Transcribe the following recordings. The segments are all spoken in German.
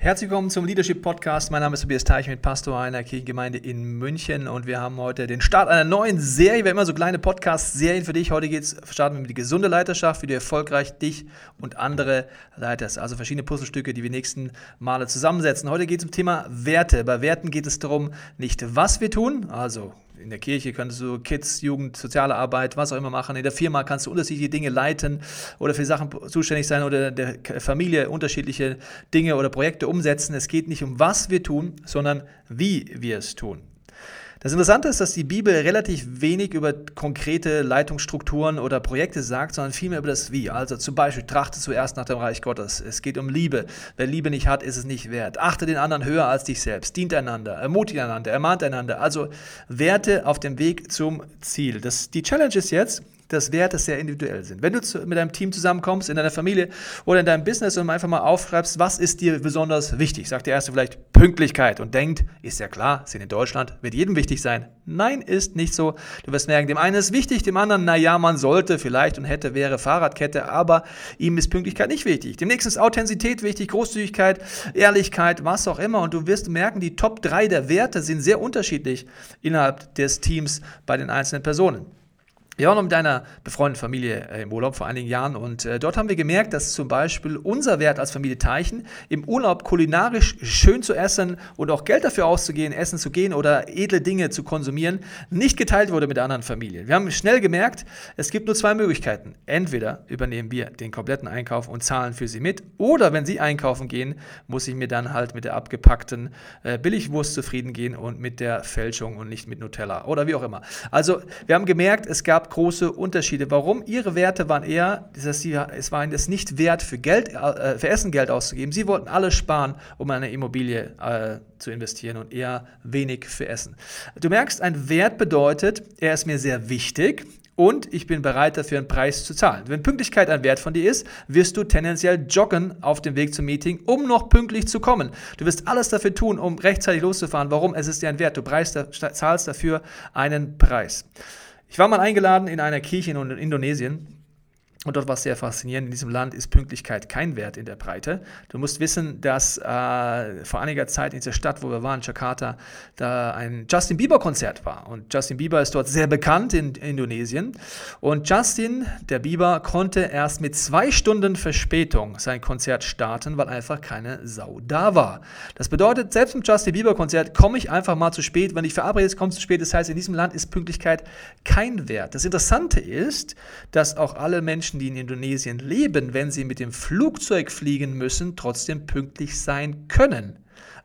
Herzlich willkommen zum Leadership Podcast. Mein Name ist Tobias Teich mit Pastor einer Kirchengemeinde in München und wir haben heute den Start einer neuen Serie. Wir haben immer so kleine Podcast-Serien für dich. Heute geht's, starten wir mit die gesunde Leiterschaft, wie du erfolgreich dich und andere leitest. Also verschiedene Puzzlestücke, die wir nächsten Male zusammensetzen. Heute geht es um Thema Werte. Bei Werten geht es darum, nicht was wir tun, also in der Kirche könntest du Kids, Jugend, soziale Arbeit, was auch immer machen. In der Firma kannst du unterschiedliche Dinge leiten oder für Sachen zuständig sein oder der Familie unterschiedliche Dinge oder Projekte umsetzen. Es geht nicht um was wir tun, sondern wie wir es tun. Das Interessante ist, dass die Bibel relativ wenig über konkrete Leitungsstrukturen oder Projekte sagt, sondern vielmehr über das Wie. Also zum Beispiel, trachte zuerst nach dem Reich Gottes. Es geht um Liebe. Wer Liebe nicht hat, ist es nicht wert. Achte den anderen höher als dich selbst. Dient einander, ermutigt einander, ermahnt einander. Also Werte auf dem Weg zum Ziel. Das, die Challenge ist jetzt, dass Werte sehr individuell sind. Wenn du zu, mit deinem Team zusammenkommst, in deiner Familie oder in deinem Business und einfach mal aufschreibst, was ist dir besonders wichtig, sagt der Erste vielleicht Pünktlichkeit und denkt, ist ja klar, sind in Deutschland, wird jedem wichtig sein. Nein, ist nicht so. Du wirst merken, dem einen ist wichtig, dem anderen, naja, man sollte vielleicht und hätte, wäre Fahrradkette, aber ihm ist Pünktlichkeit nicht wichtig. Dem nächsten ist Authentizität wichtig, Großzügigkeit, Ehrlichkeit, was auch immer. Und du wirst merken, die Top 3 der Werte sind sehr unterschiedlich innerhalb des Teams bei den einzelnen Personen. Wir waren noch mit einer befreundeten Familie äh, im Urlaub vor einigen Jahren und äh, dort haben wir gemerkt, dass zum Beispiel unser Wert als Familie Teichen, im Urlaub kulinarisch schön zu essen und auch Geld dafür auszugehen, essen zu gehen oder edle Dinge zu konsumieren, nicht geteilt wurde mit anderen Familien. Wir haben schnell gemerkt, es gibt nur zwei Möglichkeiten. Entweder übernehmen wir den kompletten Einkauf und zahlen für sie mit oder wenn sie einkaufen gehen, muss ich mir dann halt mit der abgepackten äh, Billigwurst zufrieden gehen und mit der Fälschung und nicht mit Nutella oder wie auch immer. Also wir haben gemerkt, es gab große Unterschiede. Warum? Ihre Werte waren eher, dass sie, es war ihnen das nicht wert, für, Geld, äh, für Essen Geld auszugeben. Sie wollten alles sparen, um eine Immobilie äh, zu investieren und eher wenig für Essen. Du merkst, ein Wert bedeutet, er ist mir sehr wichtig und ich bin bereit dafür einen Preis zu zahlen. Wenn Pünktlichkeit ein Wert von dir ist, wirst du tendenziell joggen auf dem Weg zum Meeting, um noch pünktlich zu kommen. Du wirst alles dafür tun, um rechtzeitig loszufahren. Warum? Es ist dir ein Wert. Du zahlst dafür einen Preis. Ich war mal eingeladen in einer Kirche in Indonesien und dort war es sehr faszinierend. In diesem Land ist Pünktlichkeit kein Wert in der Breite. Du musst wissen, dass äh, vor einiger Zeit in dieser Stadt, wo wir waren, Jakarta, da ein Justin Bieber-Konzert war. Und Justin Bieber ist dort sehr bekannt in Indonesien. Und Justin, der Bieber, konnte erst mit zwei Stunden Verspätung sein Konzert starten, weil einfach keine Sau da war. Das bedeutet, selbst im Justin Bieber-Konzert komme ich einfach mal zu spät. Wenn ich verabredet komme zu spät. Das heißt, in diesem Land ist Pünktlichkeit kein Wert. Das Interessante ist, dass auch alle Menschen, Menschen, die in Indonesien leben, wenn sie mit dem Flugzeug fliegen müssen, trotzdem pünktlich sein können.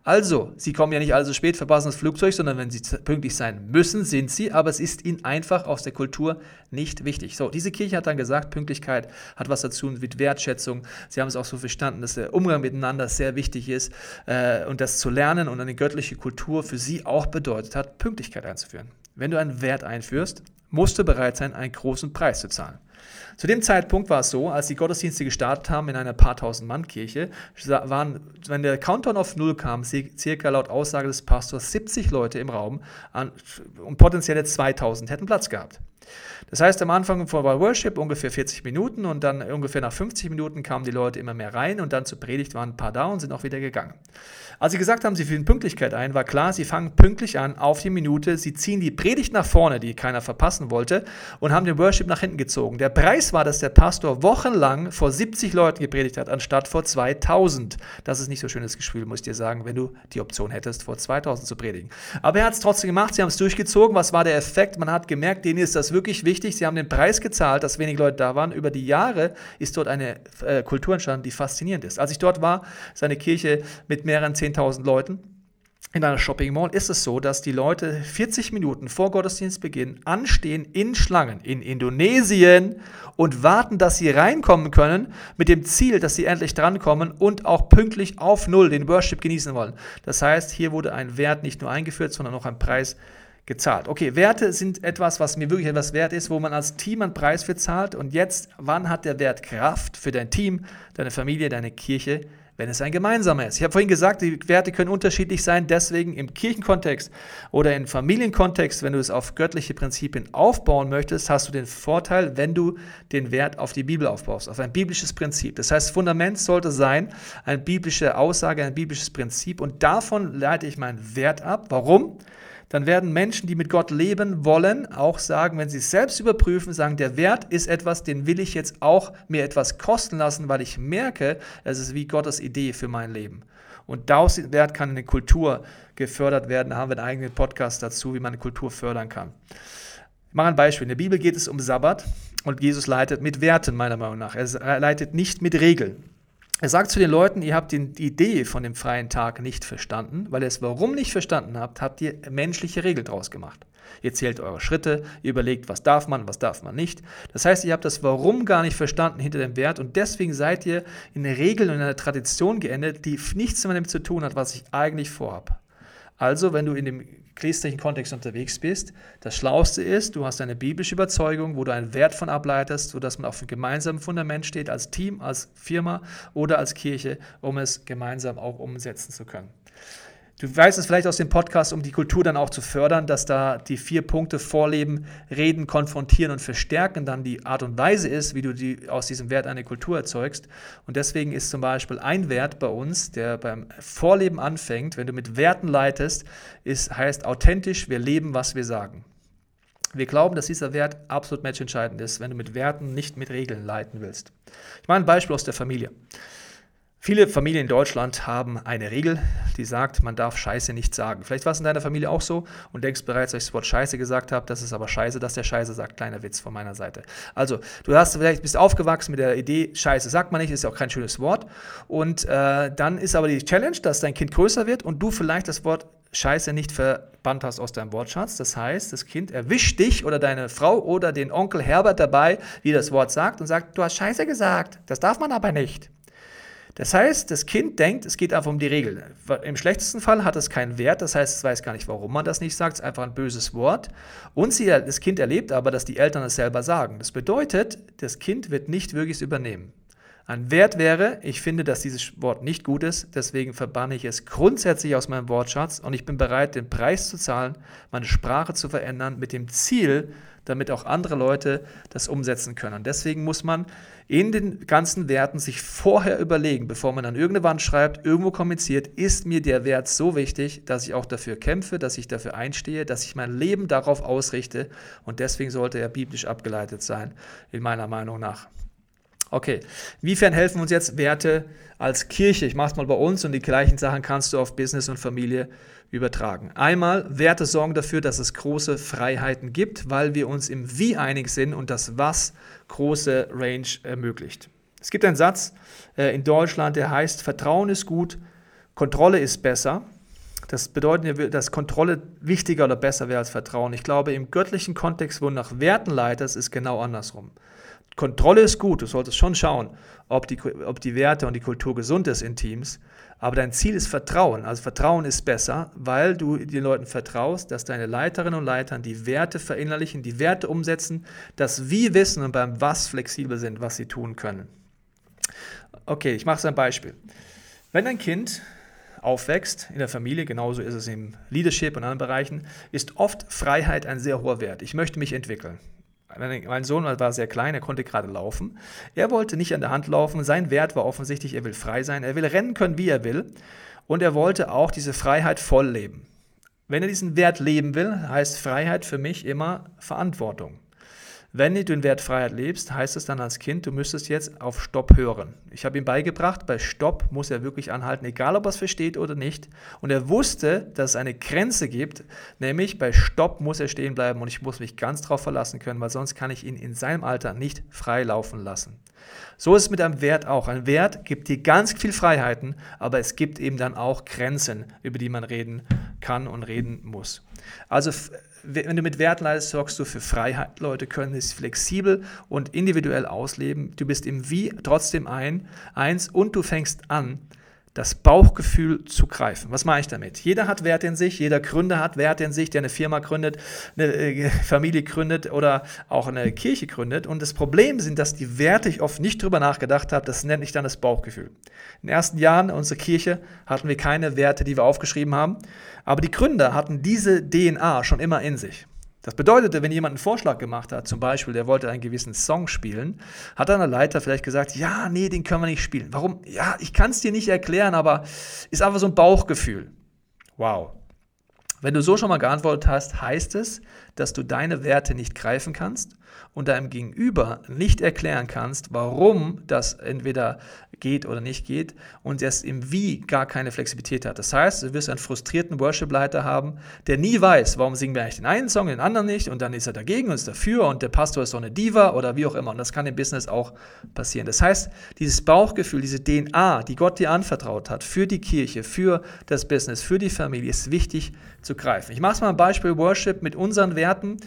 Also, sie kommen ja nicht also spät, verpassen das Flugzeug, sondern wenn sie pünktlich sein müssen, sind sie, aber es ist ihnen einfach aus der Kultur nicht wichtig. So, diese Kirche hat dann gesagt, Pünktlichkeit hat was dazu mit Wertschätzung. Sie haben es auch so verstanden, dass der Umgang miteinander sehr wichtig ist äh, und das zu lernen und eine göttliche Kultur für sie auch bedeutet hat, Pünktlichkeit einzuführen. Wenn du einen Wert einführst, musst du bereit sein, einen großen Preis zu zahlen. Zu dem Zeitpunkt war es so, als die Gottesdienste gestartet haben in einer paar tausend Mann Kirche, waren, wenn der Countdown auf Null kam, circa laut Aussage des Pastors 70 Leute im Raum und potenzielle 2000 hätten Platz gehabt. Das heißt, am Anfang war Worship ungefähr 40 Minuten und dann ungefähr nach 50 Minuten kamen die Leute immer mehr rein und dann zur Predigt waren ein paar da und sind auch wieder gegangen. Als sie gesagt haben, sie führen Pünktlichkeit ein, war klar, sie fangen pünktlich an, auf die Minute, sie ziehen die Predigt nach vorne, die keiner verpassen wollte, und haben den Worship nach hinten gezogen. Der Preis war, dass der Pastor wochenlang vor 70 Leuten gepredigt hat, anstatt vor 2000. Das ist nicht so schönes Gefühl, muss ich dir sagen, wenn du die Option hättest, vor 2000 zu predigen. Aber er hat es trotzdem gemacht, sie haben es durchgezogen. Was war der Effekt? Man hat gemerkt, denen ist das wirklich wichtig. Sie haben den Preis gezahlt, dass wenig Leute da waren. Über die Jahre ist dort eine äh, Kultur entstanden, die faszinierend ist. Als ich dort war, ist eine Kirche mit mehreren 10 10.000 Leuten. In einer Shopping Mall ist es so, dass die Leute 40 Minuten vor Gottesdienstbeginn anstehen in Schlangen in Indonesien und warten, dass sie reinkommen können, mit dem Ziel, dass sie endlich drankommen und auch pünktlich auf Null den Worship genießen wollen. Das heißt, hier wurde ein Wert nicht nur eingeführt, sondern auch ein Preis gezahlt. Okay, Werte sind etwas, was mir wirklich etwas wert ist, wo man als Team einen Preis für zahlt. Und jetzt, wann hat der Wert Kraft für dein Team, deine Familie, deine Kirche? Wenn es ein gemeinsamer ist. Ich habe vorhin gesagt, die Werte können unterschiedlich sein, deswegen im Kirchenkontext oder im Familienkontext, wenn du es auf göttliche Prinzipien aufbauen möchtest, hast du den Vorteil, wenn du den Wert auf die Bibel aufbaust, auf ein biblisches Prinzip. Das heißt, Fundament sollte sein, eine biblische Aussage, ein biblisches Prinzip und davon leite ich meinen Wert ab. Warum? Dann werden Menschen, die mit Gott leben wollen, auch sagen, wenn sie es selbst überprüfen, sagen, der Wert ist etwas, den will ich jetzt auch mir etwas kosten lassen, weil ich merke, es ist wie Gottes Idee für mein Leben. Und daraus Wert kann eine Kultur gefördert werden. Da haben wir einen eigenen Podcast dazu, wie man eine Kultur fördern kann. Ich mache ein Beispiel. In der Bibel geht es um Sabbat und Jesus leitet mit Werten, meiner Meinung nach. Er leitet nicht mit Regeln. Er sagt zu den Leuten, ihr habt die Idee von dem freien Tag nicht verstanden, weil ihr es warum nicht verstanden habt, habt ihr menschliche Regeln draus gemacht. Ihr zählt eure Schritte, ihr überlegt, was darf man, was darf man nicht. Das heißt, ihr habt das Warum gar nicht verstanden hinter dem Wert und deswegen seid ihr in Regeln und in einer Tradition geendet, die nichts mit dem zu tun hat, was ich eigentlich vorhabe. Also, wenn du in dem christlichen Kontext unterwegs bist, das Schlauste ist, du hast eine biblische Überzeugung, wo du einen Wert von ableitest, sodass man auf einem gemeinsamen Fundament steht, als Team, als Firma oder als Kirche, um es gemeinsam auch umsetzen zu können. Du weißt es vielleicht aus dem Podcast, um die Kultur dann auch zu fördern, dass da die vier Punkte Vorleben, Reden, Konfrontieren und Verstärken dann die Art und Weise ist, wie du die, aus diesem Wert eine Kultur erzeugst. Und deswegen ist zum Beispiel ein Wert bei uns, der beim Vorleben anfängt, wenn du mit Werten leitest, ist, heißt authentisch, wir leben, was wir sagen. Wir glauben, dass dieser Wert absolut matchentscheidend ist, wenn du mit Werten nicht mit Regeln leiten willst. Ich mache ein Beispiel aus der Familie. Viele Familien in Deutschland haben eine Regel, die sagt, man darf Scheiße nicht sagen. Vielleicht war es in deiner Familie auch so und denkst bereits, als ich das Wort Scheiße gesagt habe, das ist aber Scheiße, dass der Scheiße sagt. Kleiner Witz von meiner Seite. Also, du hast vielleicht bist aufgewachsen mit der Idee, Scheiße sagt man nicht, ist ja auch kein schönes Wort. Und äh, dann ist aber die Challenge, dass dein Kind größer wird und du vielleicht das Wort Scheiße nicht verbannt hast aus deinem Wortschatz. Das heißt, das Kind erwischt dich oder deine Frau oder den Onkel Herbert dabei, wie das Wort sagt und sagt, du hast Scheiße gesagt. Das darf man aber nicht. Das heißt, das Kind denkt, es geht einfach um die Regel. Im schlechtesten Fall hat es keinen Wert, das heißt, es weiß gar nicht, warum man das nicht sagt, es ist einfach ein böses Wort. Und sie, das Kind erlebt aber, dass die Eltern es selber sagen. Das bedeutet, das Kind wird nicht wirklich übernehmen. Ein Wert wäre, ich finde, dass dieses Wort nicht gut ist, deswegen verbanne ich es grundsätzlich aus meinem Wortschatz und ich bin bereit, den Preis zu zahlen, meine Sprache zu verändern, mit dem Ziel, damit auch andere Leute das umsetzen können. Und deswegen muss man in den ganzen Werten sich vorher überlegen, bevor man an irgendeine Wand schreibt, irgendwo kommuniziert, ist mir der Wert so wichtig, dass ich auch dafür kämpfe, dass ich dafür einstehe, dass ich mein Leben darauf ausrichte. Und deswegen sollte er biblisch abgeleitet sein, in meiner Meinung nach. Okay, inwiefern helfen uns jetzt Werte als Kirche? Ich mache es mal bei uns und die gleichen Sachen kannst du auf Business und Familie übertragen. Einmal, Werte sorgen dafür, dass es große Freiheiten gibt, weil wir uns im Wie einig sind und das Was große Range ermöglicht. Es gibt einen Satz äh, in Deutschland, der heißt, Vertrauen ist gut, Kontrolle ist besser. Das bedeutet, dass Kontrolle wichtiger oder besser wäre als Vertrauen. Ich glaube, im göttlichen Kontext, wo nach Werten leitest, ist genau andersrum. Kontrolle ist gut, du solltest schon schauen, ob die, ob die Werte und die Kultur gesund ist in Teams. Aber dein Ziel ist Vertrauen. Also Vertrauen ist besser, weil du den Leuten vertraust, dass deine Leiterinnen und Leitern die Werte verinnerlichen, die Werte umsetzen, dass wir wissen und beim Was flexibel sind, was sie tun können. Okay, ich mache es ein Beispiel. Wenn ein Kind aufwächst in der Familie, genauso ist es im Leadership und anderen Bereichen, ist oft Freiheit ein sehr hoher Wert. Ich möchte mich entwickeln. Mein Sohn war sehr klein, er konnte gerade laufen. Er wollte nicht an der Hand laufen. Sein Wert war offensichtlich, er will frei sein. Er will rennen können, wie er will. Und er wollte auch diese Freiheit voll leben. Wenn er diesen Wert leben will, heißt Freiheit für mich immer Verantwortung. Wenn du den Wert Freiheit lebst, heißt es dann als Kind, du müsstest jetzt auf Stopp hören. Ich habe ihm beigebracht, bei Stopp muss er wirklich anhalten, egal ob er es versteht oder nicht. Und er wusste, dass es eine Grenze gibt, nämlich bei Stopp muss er stehen bleiben und ich muss mich ganz darauf verlassen können, weil sonst kann ich ihn in seinem Alter nicht frei laufen lassen. So ist es mit einem Wert auch. Ein Wert gibt dir ganz viel Freiheiten, aber es gibt eben dann auch Grenzen, über die man reden kann und reden muss. Also wenn du mit Wert leistest, sorgst du für Freiheit. Leute können es flexibel und individuell ausleben. Du bist im Wie trotzdem ein, eins und du fängst an, das Bauchgefühl zu greifen. Was mache ich damit? Jeder hat Werte in sich, jeder Gründer hat Werte in sich, der eine Firma gründet, eine äh, Familie gründet oder auch eine Kirche gründet. Und das Problem sind, dass die Werte ich oft nicht drüber nachgedacht habe, das nenne ich dann das Bauchgefühl. In den ersten Jahren unserer Kirche hatten wir keine Werte, die wir aufgeschrieben haben, aber die Gründer hatten diese DNA schon immer in sich. Das bedeutete, wenn jemand einen Vorschlag gemacht hat, zum Beispiel, der wollte einen gewissen Song spielen, hat dann der Leiter vielleicht gesagt, ja, nee, den können wir nicht spielen. Warum? Ja, ich kann es dir nicht erklären, aber ist einfach so ein Bauchgefühl. Wow. Wenn du so schon mal geantwortet hast, heißt es, dass du deine Werte nicht greifen kannst und deinem Gegenüber nicht erklären kannst, warum das entweder geht oder nicht geht und es im Wie gar keine Flexibilität hat. Das heißt, du wirst einen frustrierten Worship-Leiter haben, der nie weiß, warum singen wir eigentlich den einen Song, den anderen nicht und dann ist er dagegen und ist dafür und der Pastor ist so eine Diva oder wie auch immer. Und das kann im Business auch passieren. Das heißt, dieses Bauchgefühl, diese DNA, die Gott dir anvertraut hat für die Kirche, für das Business, für die Familie, ist wichtig zu greifen. Ich mache es mal ein Beispiel Worship mit unseren Werten,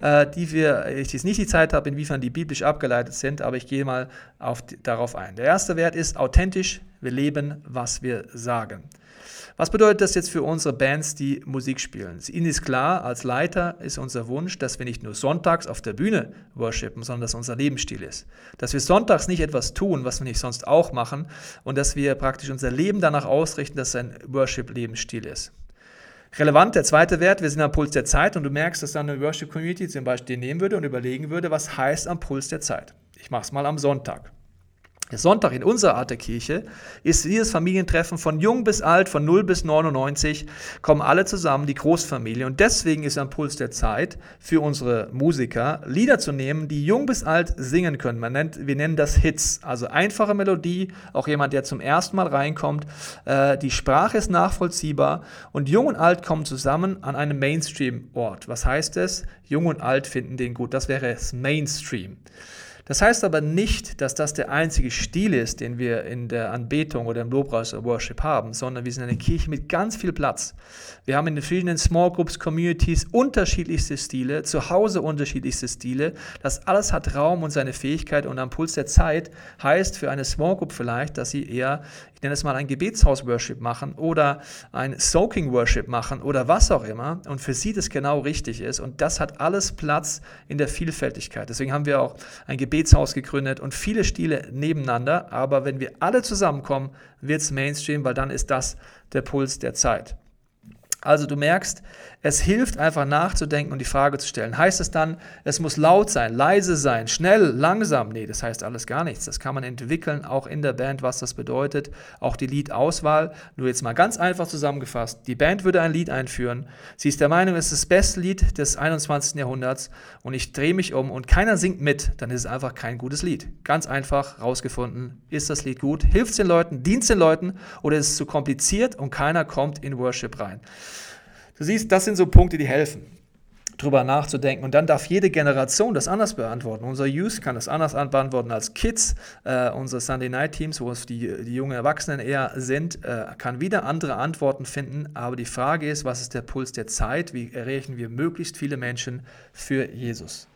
äh, die wir, ich jetzt nicht die Zeit habe, inwiefern die biblisch abgeleitet sind, aber ich gehe mal auf, darauf ein. Der erste Wert ist authentisch, wir leben, was wir sagen. Was bedeutet das jetzt für unsere Bands, die Musik spielen? Ihnen ist klar, als Leiter ist unser Wunsch, dass wir nicht nur sonntags auf der Bühne worshipen, sondern dass unser Lebensstil ist. Dass wir sonntags nicht etwas tun, was wir nicht sonst auch machen und dass wir praktisch unser Leben danach ausrichten, dass es ein Worship-Lebensstil ist. Relevant, der zweite Wert, wir sind am Puls der Zeit und du merkst, dass dann eine Worship-Community zum Beispiel nehmen würde und überlegen würde, was heißt am Puls der Zeit. Ich mache es mal am Sonntag. Der Sonntag in unserer Art der Kirche ist dieses Familientreffen von jung bis alt, von 0 bis 99, kommen alle zusammen, die Großfamilie. Und deswegen ist am Puls der Zeit für unsere Musiker, Lieder zu nehmen, die jung bis alt singen können. Man nennt, wir nennen das Hits, also einfache Melodie, auch jemand, der zum ersten Mal reinkommt. Äh, die Sprache ist nachvollziehbar und jung und alt kommen zusammen an einem Mainstream-Ort. Was heißt es? Jung und alt finden den gut. Das wäre das Mainstream. Das heißt aber nicht, dass das der einzige Stil ist, den wir in der Anbetung oder im Lobpreis oder Worship haben, sondern wir sind eine Kirche mit ganz viel Platz. Wir haben in den verschiedenen Small Groups, Communities unterschiedlichste Stile, zu Hause unterschiedlichste Stile. Das alles hat Raum und seine Fähigkeit und am Puls der Zeit heißt für eine Small Group vielleicht, dass sie eher ich nenne es mal ein Gebetshaus-Worship machen oder ein Soaking-Worship machen oder was auch immer und für sie das genau richtig ist. Und das hat alles Platz in der Vielfältigkeit. Deswegen haben wir auch ein Gebetshaus gegründet und viele Stile nebeneinander. Aber wenn wir alle zusammenkommen, wird es Mainstream, weil dann ist das der Puls der Zeit. Also du merkst, es hilft einfach nachzudenken und die Frage zu stellen. Heißt es dann, es muss laut sein, leise sein, schnell, langsam? Nee, das heißt alles gar nichts. Das kann man entwickeln, auch in der Band, was das bedeutet. Auch die Liedauswahl. Nur jetzt mal ganz einfach zusammengefasst. Die Band würde ein Lied einführen. Sie ist der Meinung, es ist das beste Lied des 21. Jahrhunderts und ich drehe mich um und keiner singt mit, dann ist es einfach kein gutes Lied. Ganz einfach rausgefunden, ist das Lied gut? Hilft es den Leuten? Dient es den Leuten? Oder ist es zu kompliziert und keiner kommt in Worship rein? Du siehst, das sind so Punkte, die helfen, drüber nachzudenken. Und dann darf jede Generation das anders beantworten. Unser Youth kann das anders beantworten als Kids. Äh, unsere Sunday Night Teams, wo es die, die jungen Erwachsenen eher sind, äh, kann wieder andere Antworten finden. Aber die Frage ist, was ist der Puls der Zeit? Wie erreichen wir möglichst viele Menschen für Jesus?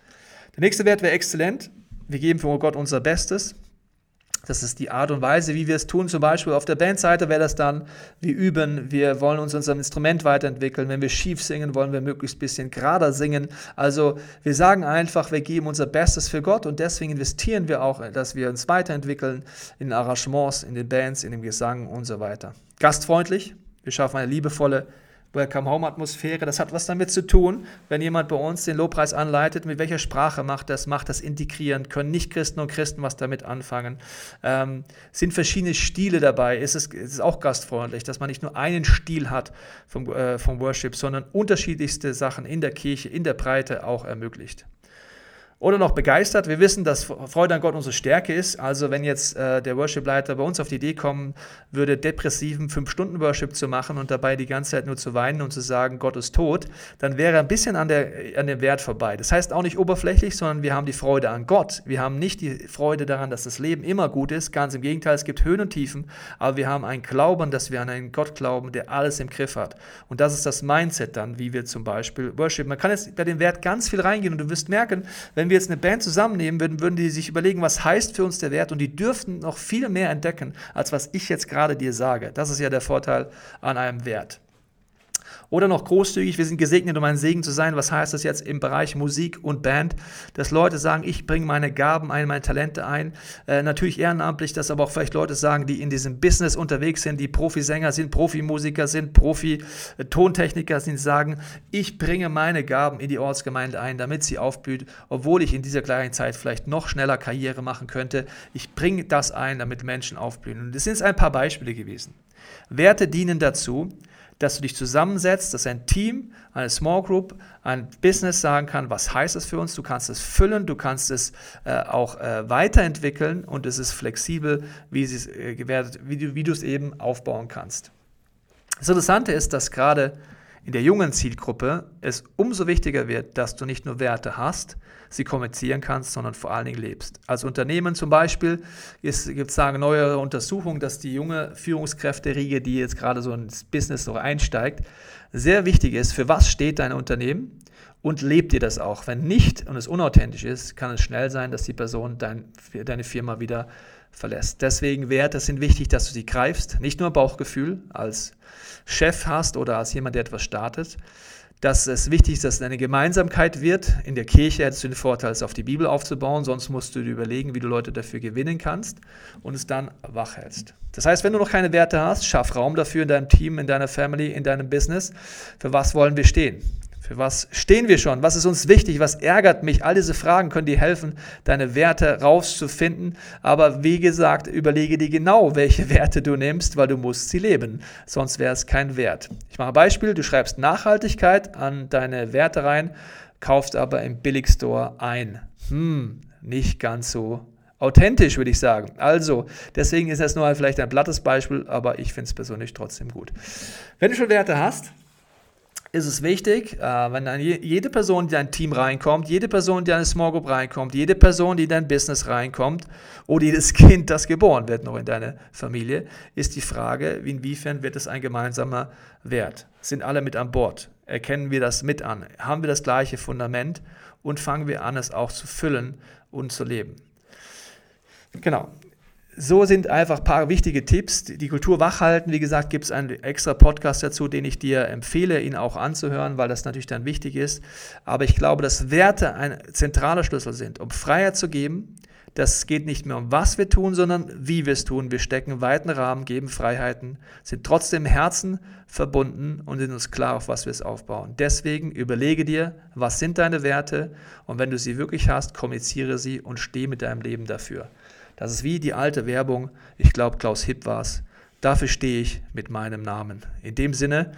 Der nächste Wert wäre exzellent. Wir geben für Gott unser Bestes. Das ist die Art und Weise, wie wir es tun. Zum Beispiel auf der Bandseite wäre das dann, wir üben, wir wollen uns unser Instrument weiterentwickeln. Wenn wir schief singen, wollen wir möglichst ein bisschen gerader singen. Also wir sagen einfach, wir geben unser Bestes für Gott und deswegen investieren wir auch, dass wir uns weiterentwickeln in Arrangements, in den Bands, in dem Gesang und so weiter. Gastfreundlich, wir schaffen eine liebevolle Welcome Home Atmosphäre. Das hat was damit zu tun, wenn jemand bei uns den Lobpreis anleitet, mit welcher Sprache macht das, macht das integrieren, können nicht Christen und Christen was damit anfangen. Ähm, sind verschiedene Stile dabei? Ist es ist auch gastfreundlich, dass man nicht nur einen Stil hat vom, äh, vom Worship, sondern unterschiedlichste Sachen in der Kirche, in der Breite auch ermöglicht oder noch begeistert. Wir wissen, dass Freude an Gott unsere Stärke ist. Also wenn jetzt äh, der Worship-Leiter bei uns auf die Idee kommen würde, depressiven 5-Stunden-Worship zu machen und dabei die ganze Zeit nur zu weinen und zu sagen, Gott ist tot, dann wäre er ein bisschen an, der, an dem Wert vorbei. Das heißt auch nicht oberflächlich, sondern wir haben die Freude an Gott. Wir haben nicht die Freude daran, dass das Leben immer gut ist. Ganz im Gegenteil, es gibt Höhen und Tiefen, aber wir haben einen Glauben, dass wir an einen Gott glauben, der alles im Griff hat. Und das ist das Mindset dann, wie wir zum Beispiel Worship. Man kann jetzt bei dem Wert ganz viel reingehen und du wirst merken, wenn Wenn wir jetzt eine Band zusammennehmen würden, würden die sich überlegen, was heißt für uns der Wert und die dürften noch viel mehr entdecken, als was ich jetzt gerade dir sage. Das ist ja der Vorteil an einem Wert. Oder noch großzügig, wir sind gesegnet, um ein Segen zu sein. Was heißt das jetzt im Bereich Musik und Band? Dass Leute sagen, ich bringe meine Gaben ein, meine Talente ein. Äh, natürlich ehrenamtlich, dass aber auch vielleicht Leute sagen, die in diesem Business unterwegs sind, die Profisänger sind, Profimusiker sind, Profi-Tontechniker sind, sagen, ich bringe meine Gaben in die Ortsgemeinde ein, damit sie aufblüht, obwohl ich in dieser kleinen Zeit vielleicht noch schneller Karriere machen könnte. Ich bringe das ein, damit Menschen aufblühen. Und das sind ein paar Beispiele gewesen. Werte dienen dazu, dass du dich zusammensetzt, dass ein Team, eine Small Group, ein Business sagen kann, was heißt es für uns, du kannst es füllen, du kannst es äh, auch äh, weiterentwickeln und es ist flexibel, wie, äh, wie, du, wie du es eben aufbauen kannst. Das Interessante ist, dass gerade in der jungen Zielgruppe es umso wichtiger wird, dass du nicht nur Werte hast, sie kommunizieren kannst, sondern vor allen Dingen lebst. Als Unternehmen zum Beispiel gibt es sagen neuere Untersuchungen, dass die junge Führungskräfte-Riege, die jetzt gerade so ins Business so einsteigt, sehr wichtig ist, für was steht dein Unternehmen und lebt ihr das auch. Wenn nicht und es unauthentisch ist, kann es schnell sein, dass die Person dein, deine Firma wieder verlässt. Deswegen Werte sind wichtig, dass du sie greifst, nicht nur Bauchgefühl als Chef hast oder als jemand, der etwas startet, dass es wichtig ist, dass es eine Gemeinsamkeit wird. In der Kirche hättest du den Vorteil, es auf die Bibel aufzubauen, sonst musst du dir überlegen, wie du Leute dafür gewinnen kannst und es dann wach hältst. Das heißt, wenn du noch keine Werte hast, schaff Raum dafür in deinem Team, in deiner Family, in deinem Business. Für was wollen wir stehen? Für was stehen wir schon? Was ist uns wichtig? Was ärgert mich? All diese Fragen können dir helfen, deine Werte rauszufinden. Aber wie gesagt, überlege dir genau, welche Werte du nimmst, weil du musst sie leben. Sonst wäre es kein Wert. Ich mache ein Beispiel. Du schreibst Nachhaltigkeit an deine Werte rein, kaufst aber im Billigstore ein. Hm, nicht ganz so authentisch, würde ich sagen. Also, deswegen ist das nur vielleicht ein plattes Beispiel, aber ich finde es persönlich trotzdem gut. Wenn du schon Werte hast, ist es wichtig, äh, wenn dann jede Person, die in dein Team reinkommt, jede Person, die in eine Small Group reinkommt, jede Person, die in dein Business reinkommt oder jedes Kind, das geboren wird noch in deine Familie, ist die Frage, inwiefern wird es ein gemeinsamer Wert? Sind alle mit an Bord? Erkennen wir das mit an? Haben wir das gleiche Fundament? Und fangen wir an, es auch zu füllen und zu leben? Genau so sind einfach ein paar wichtige Tipps. Die Kultur wachhalten, wie gesagt, gibt es einen extra Podcast dazu, den ich dir empfehle, ihn auch anzuhören, weil das natürlich dann wichtig ist. Aber ich glaube, dass Werte ein zentraler Schlüssel sind, um Freiheit zu geben. Das geht nicht mehr um was wir tun, sondern wie wir es tun. Wir stecken weiten Rahmen, geben Freiheiten, sind trotzdem im Herzen verbunden und sind uns klar, auf was wir es aufbauen. Deswegen überlege dir, was sind deine Werte und wenn du sie wirklich hast, kommuniziere sie und steh mit deinem Leben dafür. Das ist wie die alte Werbung, ich glaube Klaus Hipp war es. Dafür stehe ich mit meinem Namen. In dem Sinne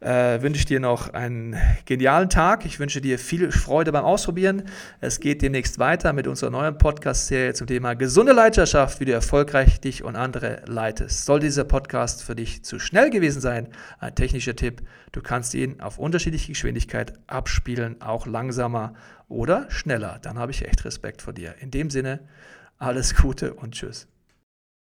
äh, wünsche ich dir noch einen genialen Tag. Ich wünsche dir viel Freude beim Ausprobieren. Es geht demnächst weiter mit unserer neuen Podcast-Serie zum Thema gesunde Leiterschaft, wie du erfolgreich dich und andere leitest. Sollte dieser Podcast für dich zu schnell gewesen sein, ein technischer Tipp, du kannst ihn auf unterschiedliche Geschwindigkeit abspielen, auch langsamer oder schneller. Dann habe ich echt Respekt vor dir. In dem Sinne, alles Gute und tschüss.